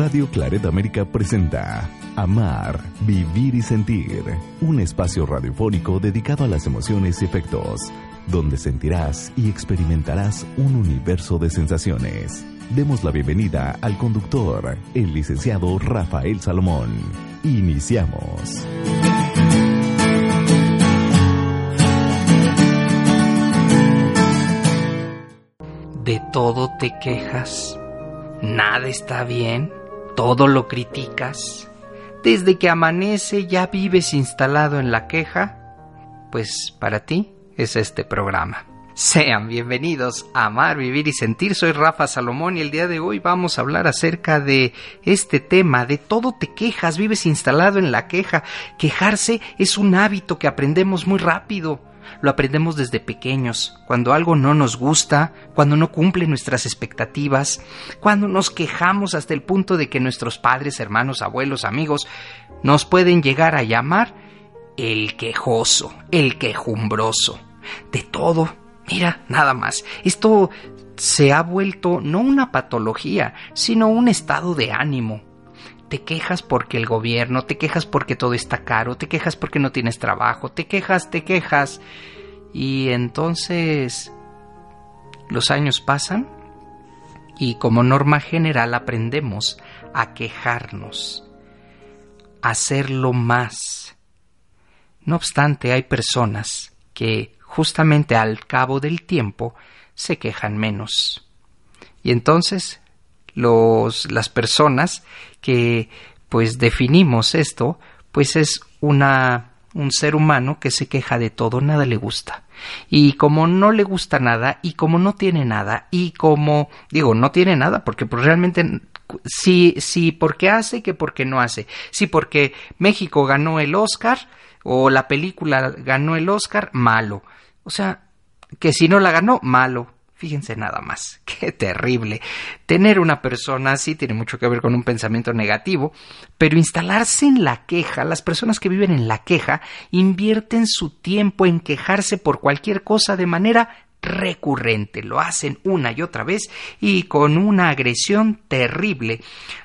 Radio Claret América presenta Amar, Vivir y Sentir, un espacio radiofónico dedicado a las emociones y efectos, donde sentirás y experimentarás un universo de sensaciones. Demos la bienvenida al conductor, el licenciado Rafael Salomón. Iniciamos. De todo te quejas, nada está bien todo lo criticas, desde que amanece ya vives instalado en la queja, pues para ti es este programa. Sean bienvenidos a Amar, Vivir y Sentir. Soy Rafa Salomón y el día de hoy vamos a hablar acerca de este tema, de todo te quejas, vives instalado en la queja. Quejarse es un hábito que aprendemos muy rápido lo aprendemos desde pequeños, cuando algo no nos gusta, cuando no cumple nuestras expectativas, cuando nos quejamos hasta el punto de que nuestros padres, hermanos, abuelos, amigos nos pueden llegar a llamar el quejoso, el quejumbroso. De todo, mira, nada más. Esto se ha vuelto no una patología, sino un estado de ánimo, te quejas porque el gobierno, te quejas porque todo está caro, te quejas porque no tienes trabajo, te quejas, te quejas. Y entonces los años pasan y como norma general aprendemos a quejarnos, a hacerlo más. No obstante, hay personas que justamente al cabo del tiempo se quejan menos. Y entonces los, las personas que pues definimos esto, pues es una un ser humano que se queja de todo, nada le gusta. Y como no le gusta nada, y como no tiene nada, y como digo, no tiene nada, porque pues realmente sí, sí, porque hace que porque no hace. Sí, porque México ganó el Oscar, o la película ganó el Oscar, malo. O sea, que si no la ganó, malo. Fíjense nada más, qué terrible. Tener una persona así tiene mucho que ver con un pensamiento negativo, pero instalarse en la queja, las personas que viven en la queja invierten su tiempo en quejarse por cualquier cosa de manera recurrente, lo hacen una y otra vez y con una agresión terrible.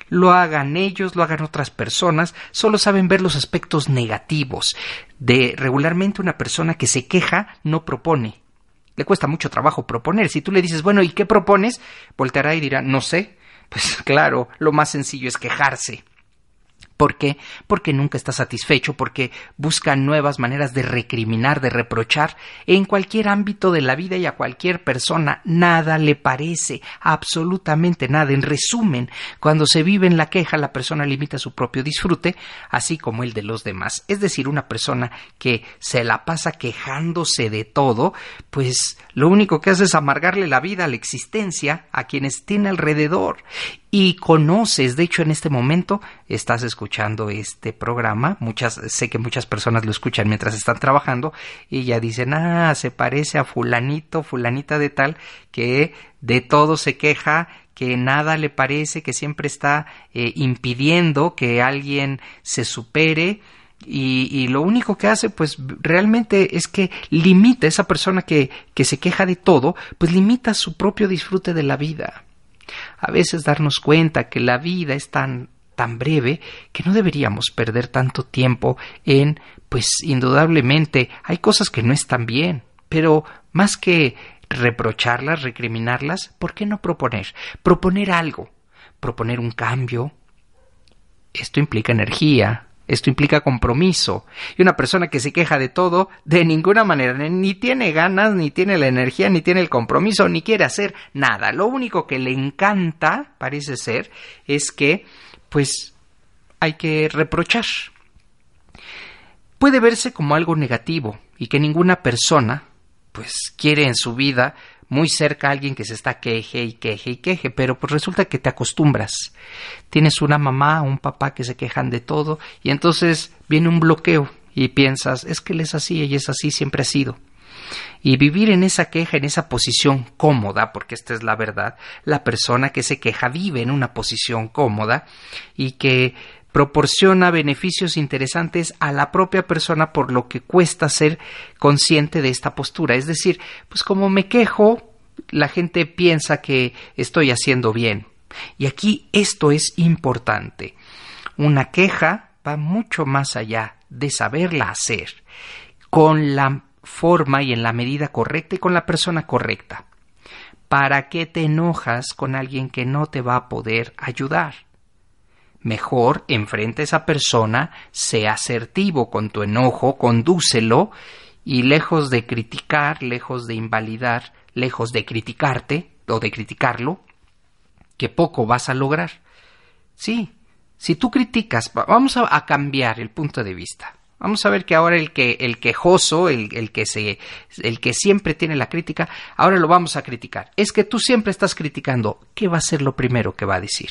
Lo hagan ellos, lo hagan otras personas, solo saben ver los aspectos negativos. De regularmente una persona que se queja no propone, le cuesta mucho trabajo proponer. Si tú le dices, bueno, ¿y qué propones? Volteará y dirá, no sé. Pues claro, lo más sencillo es quejarse. ¿Por qué? Porque nunca está satisfecho, porque busca nuevas maneras de recriminar, de reprochar. En cualquier ámbito de la vida y a cualquier persona nada le parece, absolutamente nada. En resumen, cuando se vive en la queja, la persona limita su propio disfrute, así como el de los demás. Es decir, una persona que se la pasa quejándose de todo, pues lo único que hace es amargarle la vida, la existencia a quienes tiene alrededor y conoces, de hecho en este momento estás escuchando este programa, muchas sé que muchas personas lo escuchan mientras están trabajando y ya dicen, "Ah, se parece a fulanito, fulanita de tal que de todo se queja, que nada le parece, que siempre está eh, impidiendo que alguien se supere." Y, y, lo único que hace, pues realmente es que limita esa persona que, que se queja de todo, pues limita su propio disfrute de la vida a veces darnos cuenta que la vida es tan tan breve que no deberíamos perder tanto tiempo en pues indudablemente hay cosas que no están bien, pero más que reprocharlas, recriminarlas, ¿por qué no proponer? Proponer algo, proponer un cambio. Esto implica energía, esto implica compromiso. Y una persona que se queja de todo, de ninguna manera, ni tiene ganas, ni tiene la energía, ni tiene el compromiso, ni quiere hacer nada. Lo único que le encanta, parece ser, es que, pues, hay que reprochar. Puede verse como algo negativo y que ninguna persona, pues, quiere en su vida, muy cerca a alguien que se está queje y queje y queje, pero pues resulta que te acostumbras. Tienes una mamá un papá que se quejan de todo y entonces viene un bloqueo y piensas, es que él es así, ella es así, siempre ha sido. Y vivir en esa queja, en esa posición cómoda, porque esta es la verdad, la persona que se queja vive en una posición cómoda y que proporciona beneficios interesantes a la propia persona por lo que cuesta ser consciente de esta postura. Es decir, pues como me quejo, la gente piensa que estoy haciendo bien. Y aquí esto es importante. Una queja va mucho más allá de saberla hacer con la forma y en la medida correcta y con la persona correcta. ¿Para qué te enojas con alguien que no te va a poder ayudar? Mejor enfrente a esa persona, sea asertivo con tu enojo, condúcelo y lejos de criticar, lejos de invalidar, lejos de criticarte o de criticarlo, que poco vas a lograr. Sí, si tú criticas, vamos a, cambiar el punto de vista. Vamos a ver que ahora el que el quejoso, el, el, que se el que siempre tiene la crítica, ahora lo vamos a criticar. Es que tú siempre estás criticando. ¿Qué va a ser lo primero que va a decir?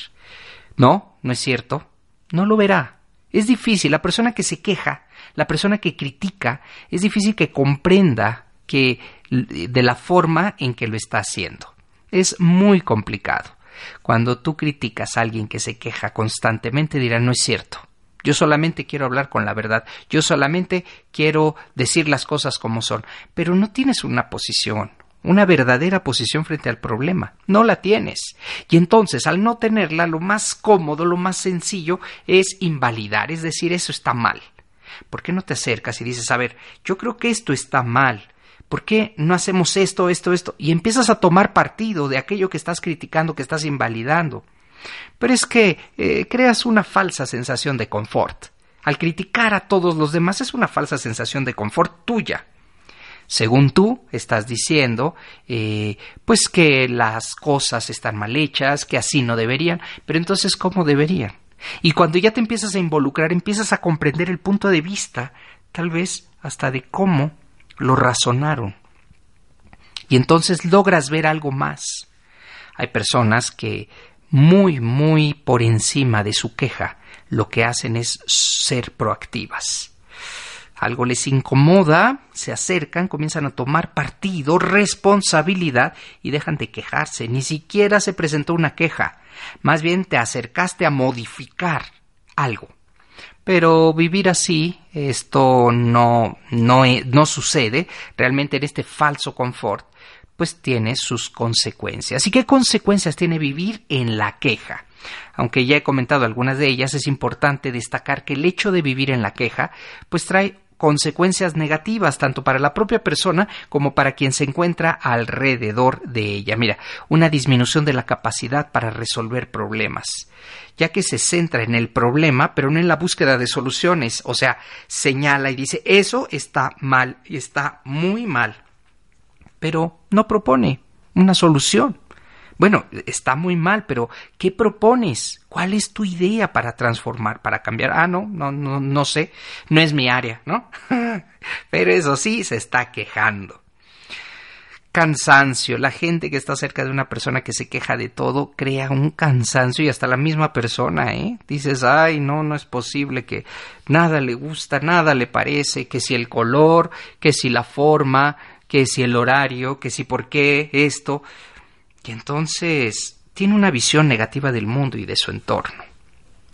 No, no es cierto. No lo verá. Es difícil. La persona que se queja, la persona que critica, es difícil que comprenda que de la forma en que lo está haciendo. Es muy complicado. Cuando tú criticas a alguien que se queja constantemente, dirá no es cierto. Yo solamente quiero hablar con la verdad. Yo solamente quiero decir las cosas como son. Pero no tienes una posición, una verdadera posición frente al problema. No la tienes. Y entonces, al no tenerla, lo más cómodo, lo más sencillo es invalidar, es decir, eso está mal. ¿Por qué no te acercas y dices, a ver, yo creo que esto está mal? ¿Por qué no hacemos esto, esto, esto? Y empiezas a tomar partido de aquello que estás criticando, que estás invalidando. Pero es que eh, creas una falsa sensación de confort. Al criticar a todos los demás es una falsa sensación de confort tuya según tú estás diciendo, eh, pues que las cosas están mal hechas, que así no deberían, pero entonces ¿cómo deberían? Y cuando ya te empiezas a involucrar, empiezas a comprender el punto de vista, tal vez hasta de cómo lo razonaron. Y entonces logras ver algo más. Hay personas que muy, muy por encima de su queja, lo que hacen es ser proactivas algo les incomoda, se acercan, comienzan a tomar partido, responsabilidad y dejan de quejarse. Ni siquiera se presentó una queja. Más bien te acercaste a modificar algo. Pero vivir así, esto no, no, no sucede. Realmente en este falso confort, pues tiene sus consecuencias. ¿Y qué consecuencias tiene vivir en la queja? Aunque ya he comentado algunas de ellas, es importante destacar que el hecho de vivir en la queja, pues trae consecuencias negativas tanto para la propia persona como para quien se encuentra alrededor de ella. Mira, una disminución de la capacidad para resolver problemas, ya que se centra en el problema, pero no en la búsqueda de soluciones, o sea, señala y dice, eso está mal está muy mal, pero no propone una solución. Bueno, está muy mal, pero ¿qué propones? ¿Cuál es tu idea para transformar, para cambiar? Ah, no, no, no, no sé, no es mi área, ¿no? pero eso sí, se está quejando. Cansancio. La gente que está cerca de una persona que se queja de todo crea un cansancio y hasta la misma persona, ¿eh? Dices, ay, no, no es posible que nada le gusta, nada le parece, que si el color, que si la forma, que si el horario, que si por qué esto y entonces tiene una visión negativa del mundo y de su entorno.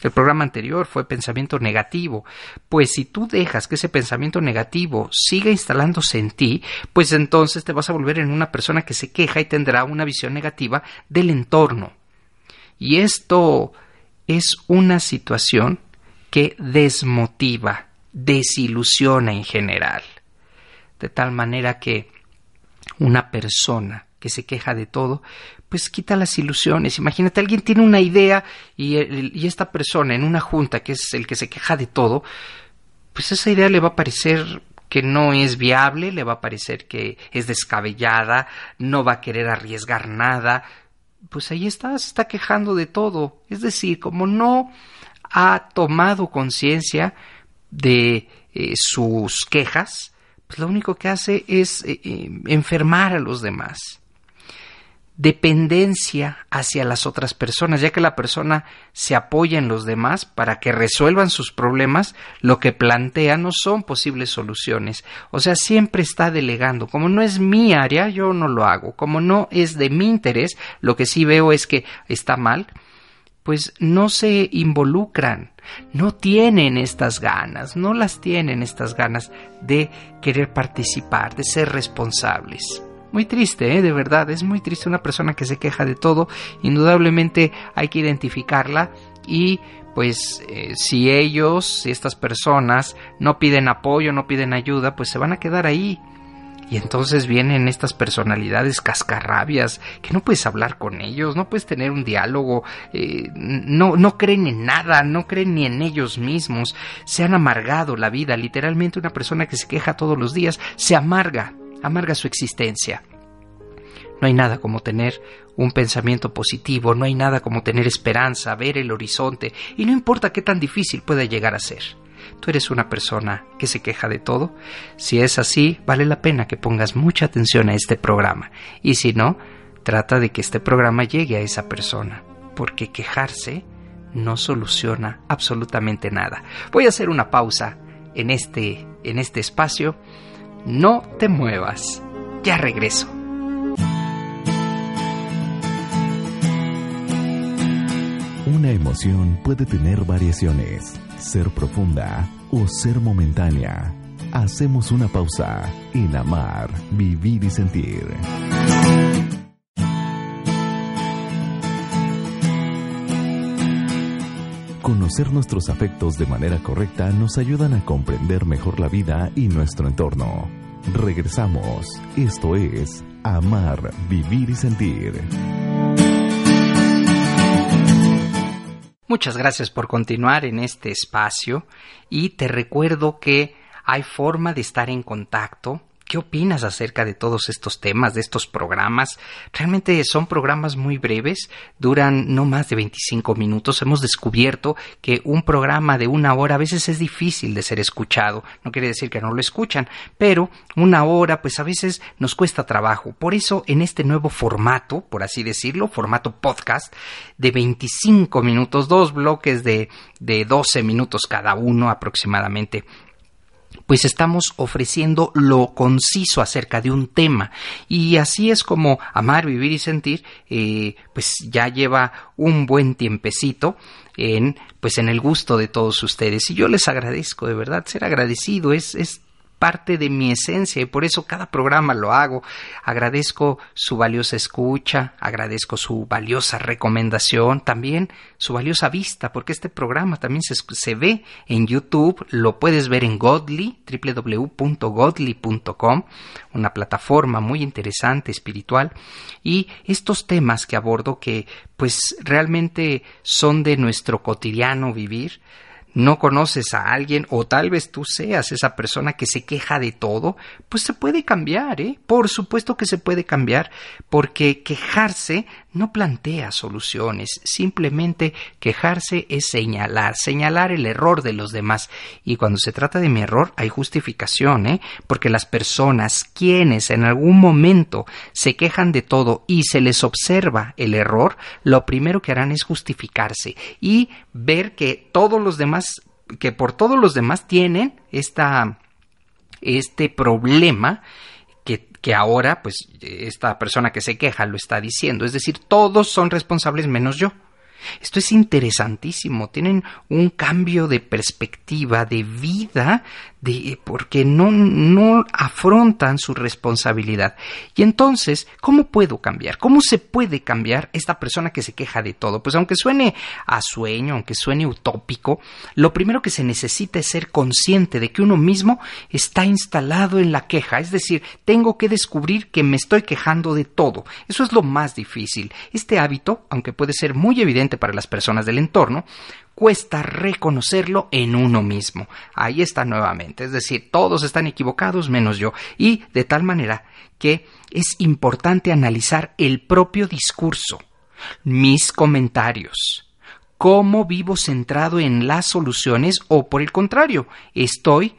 El programa anterior fue pensamiento negativo, pues si tú dejas que ese pensamiento negativo siga instalándose en ti, pues entonces te vas a volver en una persona que se queja y tendrá una visión negativa del entorno. Y esto es una situación que desmotiva, desilusiona en general. De tal manera que una persona que se queja de todo, pues quita las ilusiones. Imagínate, alguien tiene una idea y, esta persona en una junta, que es el que se queja de todo, pues esa idea le va a parecer que no es viable, le va a parecer que es descabellada, no va a querer arriesgar nada. Pues ahí está, se está quejando de todo. Es decir, como no ha tomado conciencia de eh, sus quejas, pues lo único que hace es eh, eh, enfermar a los demás. Dependencia hacia las otras personas, ya que la persona se apoya en los demás para que resuelvan sus problemas, lo que plantea no son posibles soluciones. O sea, siempre está delegando. Como no es mi área, yo no lo hago. Como no es de mi interés, lo que sí veo es que está mal, pues no se involucran, no tienen estas ganas, no las tienen estas ganas de querer participar, de ser responsables. Muy triste, ¿eh? de verdad, es muy triste una persona que se queja de todo. Indudablemente hay que identificarla y pues eh, si ellos, si estas personas no piden apoyo, no piden ayuda, pues se van a quedar ahí. Y entonces vienen estas personalidades cascarrabias que no puedes hablar con ellos, no puedes tener un diálogo, eh, no, no creen en nada, no creen ni en ellos mismos, se han amargado la vida. Literalmente una persona que se queja todos los días se amarga, amarga su existencia. No hay nada como tener un pensamiento positivo, no hay nada como tener esperanza, ver el horizonte, y no importa qué tan difícil pueda llegar a ser. ¿Tú eres una persona que se queja de todo? Si es así, vale la pena que pongas mucha atención a este programa, y si no, trata de que este programa llegue a esa persona, porque quejarse no soluciona absolutamente nada. Voy a hacer una pausa en este, en este espacio no te muevas. Ya regreso. Una emoción puede tener variaciones, ser profunda o ser momentánea. Hacemos una pausa en amar, vivir y sentir. Conocer nuestros afectos de manera correcta nos ayudan a comprender mejor la vida y nuestro entorno. Regresamos. Esto es Amar, Vivir y Sentir. Muchas gracias por continuar en este espacio y te recuerdo que hay forma de estar en contacto ¿Qué opinas acerca de todos estos temas, de estos programas? Realmente son programas muy breves, duran no más de 25 minutos. Hemos descubierto que un programa de una hora a veces es difícil de ser escuchado. No quiere decir que no lo escuchan, pero una hora pues a veces nos cuesta trabajo. Por eso en este nuevo formato, por así decirlo, formato podcast de 25 minutos, dos bloques de, de 12 minutos cada uno aproximadamente pues estamos ofreciendo lo conciso acerca de un tema. Y así es como Amar, Vivir y Sentir, eh, pues ya lleva un buen tiempecito en, pues en el gusto de todos ustedes. Y yo les agradezco, de verdad, ser agradecido es, es parte de mi esencia y por eso cada programa lo hago. Agradezco su valiosa escucha, agradezco su valiosa recomendación, también su valiosa vista, porque este programa también se, se ve en YouTube, lo puedes ver en Godly, www.godly.com, una plataforma muy interesante, espiritual, y estos temas que abordo que pues realmente son de nuestro cotidiano vivir, no conoces a alguien o tal vez tú seas esa persona que se queja de todo, pues se puede cambiar, ¿eh? Por supuesto que se puede cambiar, porque quejarse no plantea soluciones, simplemente quejarse es señalar, señalar el error de los demás. Y cuando se trata de mi error hay justificación, ¿eh? Porque las personas quienes en algún momento se quejan de todo y se les observa el error, lo primero que harán es justificarse y ver que todos los demás que por todos los demás tienen esta, este problema que, que, ahora, pues, esta persona que se queja lo está diciendo. Es decir, todos son responsables menos yo. Esto es interesantísimo. Tienen un cambio de perspectiva, de vida, de, porque no, no afrontan su responsabilidad. Y entonces, ¿cómo puedo cambiar? ¿Cómo se puede cambiar esta persona que se queja de todo? Pues aunque suene a sueño, aunque suene utópico, lo primero que se necesita es ser consciente de que uno mismo está instalado en la queja. Es decir, tengo que descubrir que me estoy quejando de todo. Eso es lo más difícil. Este hábito, aunque puede ser muy evidente para las personas del entorno, cuesta reconocerlo en uno mismo. Ahí está nuevamente, es decir, todos están equivocados menos yo, y de tal manera que es importante analizar el propio discurso, mis comentarios, cómo vivo centrado en las soluciones o por el contrario, estoy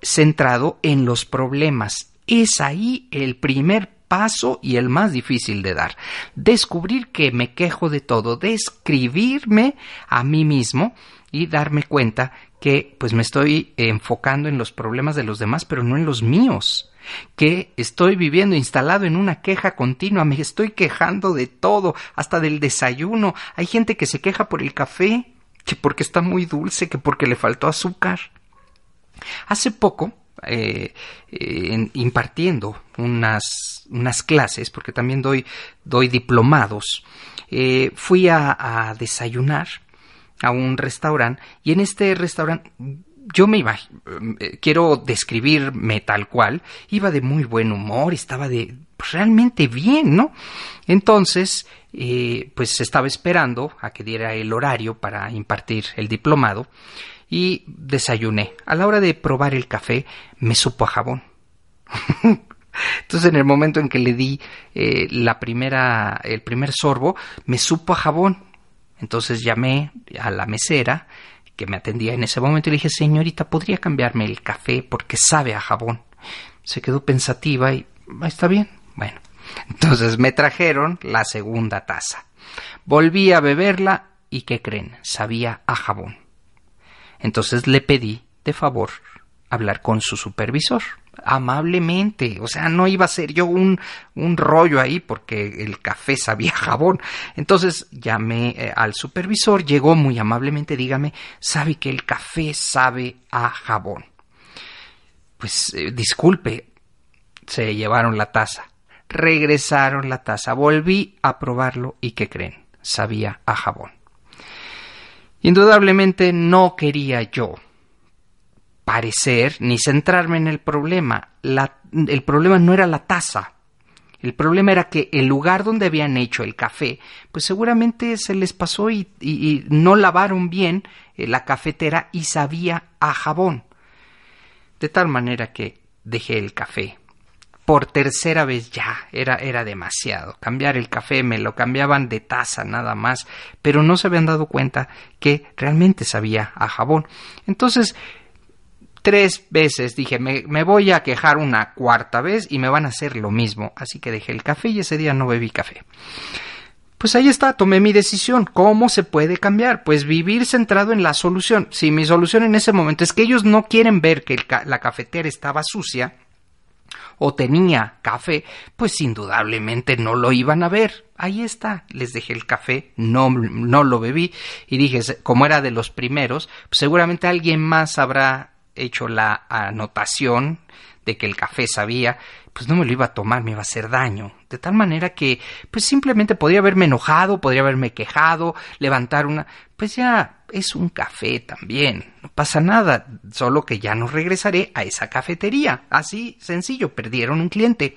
centrado en los problemas. Es ahí el primer paso y el más difícil de dar. Descubrir que me quejo de todo, describirme a mí mismo y darme cuenta que pues me estoy enfocando en los problemas de los demás, pero no en los míos que estoy viviendo instalado en una queja continua, me estoy quejando de todo, hasta del desayuno. Hay gente que se queja por el café, que porque está muy dulce, que porque le faltó azúcar. Hace poco, eh, impartiendo unas, unas, clases, porque también doy, doy diplomados, eh, fui a, desayunar a un restaurante y en este restaurante yo me iba, eh, quiero describirme tal cual, iba de muy buen humor, estaba de realmente bien, ¿no? Entonces, pues estaba esperando a que diera el horario para impartir el diplomado y desayuné. A la hora de probar el café, me supo a jabón. Entonces, en el momento en que le di eh, la primera, el primer sorbo, me supo a jabón. Entonces llamé a la mesera que me atendía en ese momento y le dije, señorita, ¿podría cambiarme el café porque sabe a jabón? Se quedó pensativa y, ah, está bien, bueno. Entonces me trajeron la segunda taza. Volví a beberla y, ¿qué creen? Sabía a jabón. Entonces le pedí, de favor, hablar con su supervisor amablemente, o sea, no iba a ser yo un, un rollo ahí porque el café sabía jabón. Entonces llamé eh, al supervisor, llegó muy amablemente, dígame, sabe que el café sabe a jabón. Pues eh, disculpe, se llevaron la taza, regresaron la taza, volví a probarlo y ¿qué creen? Sabía a jabón. Indudablemente no quería yo parecer ni centrarme en el problema. el problema no era la taza. El problema era que el lugar donde habían hecho el café, pues seguramente se les pasó y, no lavaron bien eh, la cafetera y sabía a jabón. De tal manera que dejé el café. Por tercera vez ya, era, era demasiado. Cambiar el café, me lo cambiaban de taza nada más, pero no se habían dado cuenta que realmente sabía a jabón. Entonces, tres veces dije, me, me, voy a quejar una cuarta vez y me van a hacer lo mismo. Así que dejé el café y ese día no bebí café. Pues ahí está, tomé mi decisión. ¿Cómo se puede cambiar? Pues vivir centrado en la solución. Si mi solución en ese momento es que ellos no quieren ver que la cafetera estaba sucia o tenía café, pues indudablemente no lo iban a ver. Ahí está, les dejé el café, no, no lo bebí y dije, como era de los primeros, pues seguramente alguien más habrá hecho la anotación de que el café sabía, pues no me lo iba a tomar, me iba a hacer daño. De tal manera que, pues simplemente podría haberme enojado, podría haberme quejado, levantar una, pues ya es un café también, no pasa nada, solo que ya no regresaré a esa cafetería. Así sencillo, perdieron un cliente.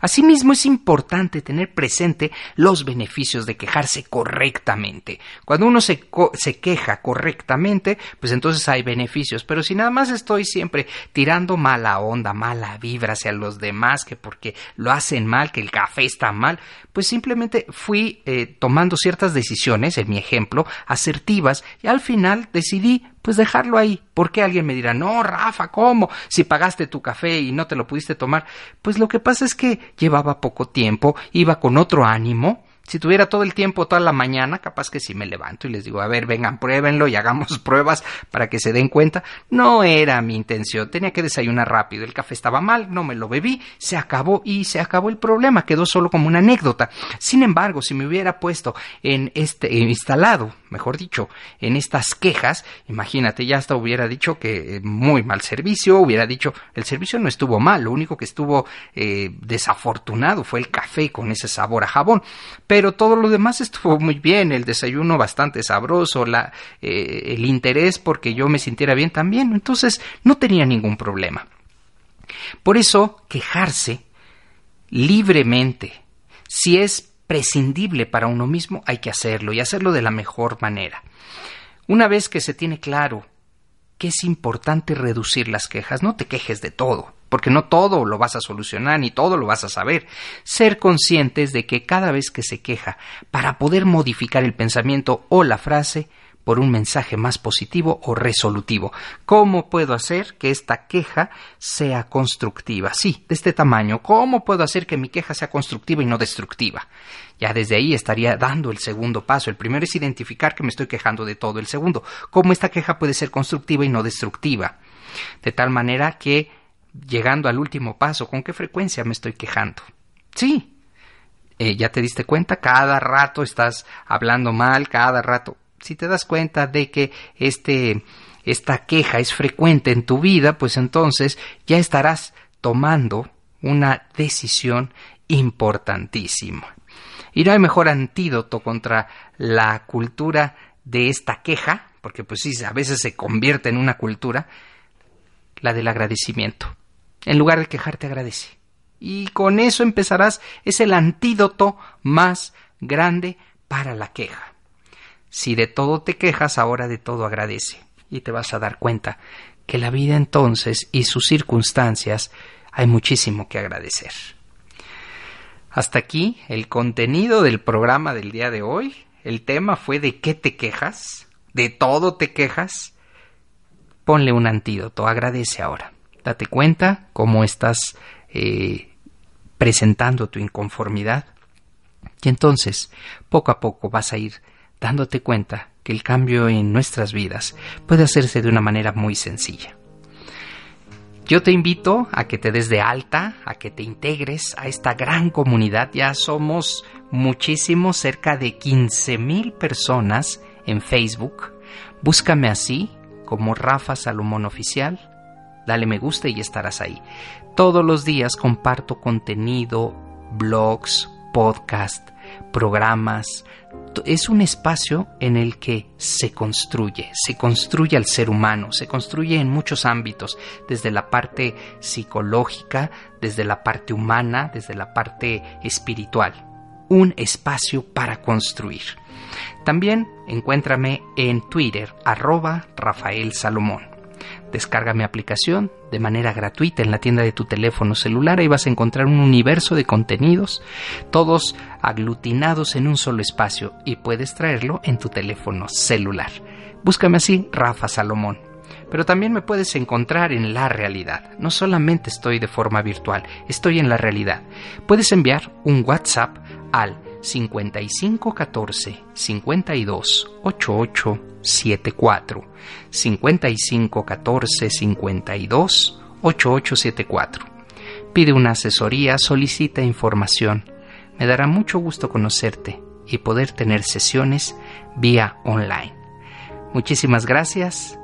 Asimismo, es importante tener presente los beneficios de quejarse correctamente. Cuando uno se, se, queja correctamente, pues entonces hay beneficios. Pero si nada más estoy siempre tirando mala onda, mala vibra hacia los demás, que porque lo hacen mal, que el café está mal, pues simplemente fui eh, tomando ciertas decisiones, en mi ejemplo, asertivas, y al final decidí pues dejarlo ahí. Porque alguien me dirá, no, Rafa, ¿cómo? Si pagaste tu café y no te lo pudiste tomar. Pues lo que pasa es que llevaba poco tiempo, iba con otro ánimo, si tuviera todo el tiempo, toda la mañana, capaz que si me levanto y les digo, a ver, vengan, pruébenlo y hagamos pruebas para que se den cuenta. No era mi intención, tenía que desayunar rápido, el café estaba mal, no me lo bebí, se acabó y se acabó el problema, quedó solo como una anécdota. Sin embargo, si me hubiera puesto en este, instalado, mejor dicho, en estas quejas, imagínate, ya hasta hubiera dicho que eh, muy mal servicio, hubiera dicho, el servicio no estuvo mal, lo único que estuvo eh, desafortunado fue el café con ese sabor a jabón pero todo lo demás estuvo muy bien, el desayuno bastante sabroso, la, eh, el interés porque yo me sintiera bien también, entonces no tenía ningún problema. Por eso, quejarse libremente, si es prescindible para uno mismo, hay que hacerlo y hacerlo de la mejor manera. Una vez que se tiene claro que es importante reducir las quejas, no te quejes de todo porque no todo lo vas a solucionar ni todo lo vas a saber. Ser conscientes de que cada vez que se queja, para poder modificar el pensamiento o la frase, por un mensaje más positivo o resolutivo. ¿Cómo puedo hacer que esta queja sea constructiva? Sí, de este tamaño. ¿Cómo puedo hacer que mi queja sea constructiva y no destructiva? Ya desde ahí estaría dando el segundo paso. El primero es identificar que me estoy quejando de todo. El segundo, cómo esta queja puede ser constructiva y no destructiva. De tal manera que, llegando al último paso, ¿con qué frecuencia me estoy quejando? Sí, eh, ya te diste cuenta, cada rato estás hablando mal, cada rato. Si te das cuenta de que este, esta queja es frecuente en tu vida, pues entonces ya estarás tomando una decisión importantísima. Y no hay mejor antídoto contra la cultura de esta queja, porque pues sí, a veces se convierte en una cultura, la del agradecimiento. En lugar de quejarte, agradece. Y con eso empezarás, es el antídoto más grande para la queja. Si de todo te quejas, ahora de todo agradece. Y te vas a dar cuenta que la vida entonces y sus circunstancias hay muchísimo que agradecer. Hasta aquí el contenido del programa del día de hoy. El tema fue de qué te quejas, de todo te quejas. Ponle un antídoto, agradece ahora. Date cuenta cómo estás eh, presentando tu inconformidad. Y entonces, poco a poco vas a ir dándote cuenta que el cambio en nuestras vidas puede hacerse de una manera muy sencilla. Yo te invito a que te des de alta, a que te integres a esta gran comunidad. Ya somos muchísimos, cerca de 15 mil personas en Facebook. Búscame así como Rafa Salomón Oficial. Dale me gusta y estarás ahí. Todos los días comparto contenido, blogs, podcast, programas. Es un espacio en el que se construye, se construye al ser humano, se construye en muchos ámbitos, desde la parte psicológica, desde la parte humana, desde la parte espiritual. Un espacio para construir. También encuéntrame en Twitter, arroba Rafael Salomón. Descarga mi aplicación de manera gratuita en la tienda de tu teléfono celular. y vas a encontrar un universo de contenidos, todos aglutinados en un solo espacio y puedes traerlo en tu teléfono celular. Búscame así, Rafa Salomón. Pero también me puedes encontrar en la realidad. No solamente estoy de forma virtual, estoy en la realidad. Puedes enviar un WhatsApp al 5514 52 88 74 5514 52 8874. Pide una asesoría, solicita información. Me dará mucho gusto conocerte y poder tener sesiones vía online. Muchísimas gracias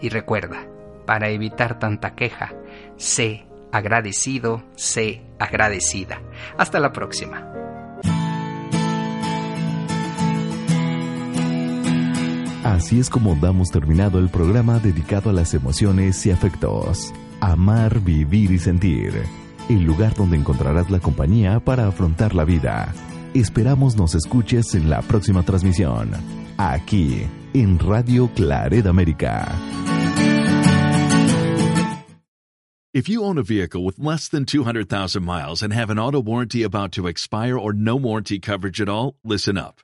y recuerda, para evitar tanta queja, sé agradecido, sé agradecida. Hasta la próxima. Así es como damos terminado el programa dedicado a las emociones y afectos. Amar, vivir y sentir. El lugar donde encontrarás la compañía para afrontar la vida. Esperamos nos escuches en la próxima transmisión. Aquí, en Radio Claret América. If you own a vehicle with less than 200,000 miles and have an auto warranty about to expire or no warranty coverage at all, listen up.